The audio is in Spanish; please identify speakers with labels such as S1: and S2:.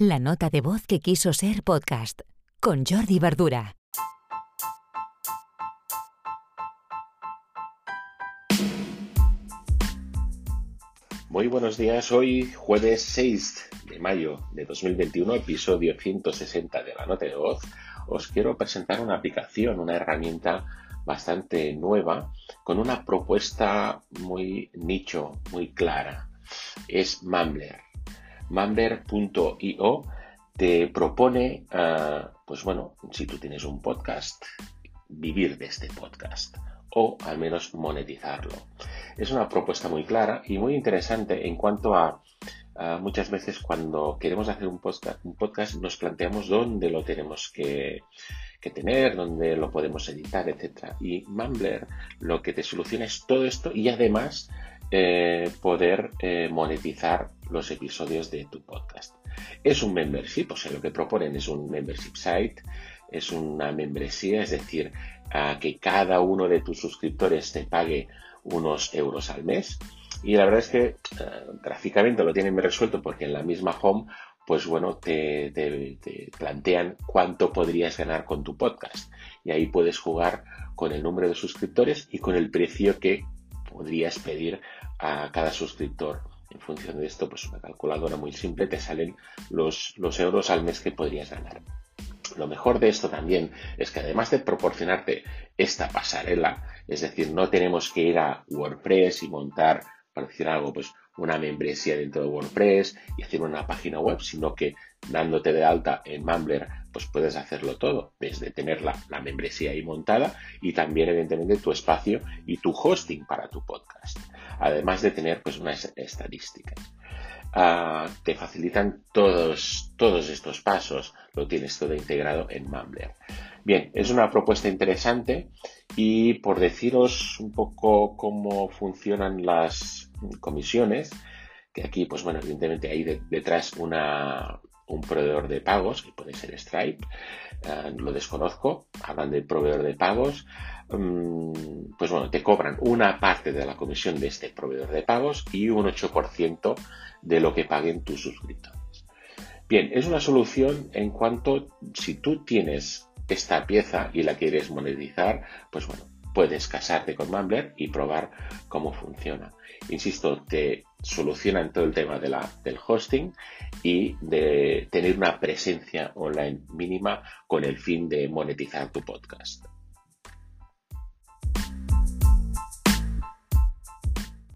S1: La nota de voz que quiso ser podcast con Jordi Verdura.
S2: Muy buenos días, hoy jueves 6 de mayo de 2021, episodio 160 de la nota de voz, os quiero presentar una aplicación, una herramienta bastante nueva, con una propuesta muy nicho, muy clara. Es Mumbler. Mumbler.io te propone, ah, pues bueno, si tú tienes un podcast, vivir de este podcast o al menos monetizarlo. Es una propuesta muy clara y muy interesante en cuanto a, muchas veces cuando queremos hacer un podcast, un podcast, nos planteamos dónde lo tenemos que, tener, dónde lo podemos editar, etc. Y Mumbler lo que te soluciona es todo esto y además eh, poder eh, monetizar los episodios de tu podcast. Es un membership, o sea, lo que proponen es un membership site, es una membresía, es decir, que cada uno de tus suscriptores te pague unos euros al mes. Y la verdad es que eh, gráficamente lo tienen resuelto porque en la misma home, pues bueno, te, te, plantean cuánto podrías ganar con tu podcast. Y ahí puedes jugar con el número de suscriptores y con el precio que podrías pedir a cada suscriptor. En función de esto, pues una calculadora muy simple te salen los, los euros al mes que podrías ganar. Lo mejor de esto también es que además de proporcionarte esta pasarela, es decir, no tenemos que ir a WordPress y montar, para decir algo, pues una membresía dentro de WordPress y hacer una página web, sino que dándote de alta en Mumbler, pues puedes hacerlo todo, desde tener la, la, membresía ahí montada y también evidentemente tu espacio y tu hosting para tu podcast, además de tener pues unas estadísticas. Ah, te facilitan todos, todos estos pasos, lo tienes todo integrado en Mumbler. Bien, es una propuesta interesante y por deciros un poco cómo funcionan las comisiones, que aquí, pues bueno, evidentemente hay detrás una, un proveedor de pagos, que puede ser Stripe, ah, lo desconozco, hablan de proveedor de pagos, mm, pues bueno, te cobran una parte de la comisión de este proveedor de pagos y un 8% de lo que paguen tus suscriptores. Bien, es una solución en cuanto si tú tienes esta pieza y la quieres monetizar, pues bueno, puedes casarte con Mumbler y probar cómo funciona. Insisto, te solucionan todo el tema de la, del hosting y de tener una presencia online mínima con el fin de monetizar tu podcast.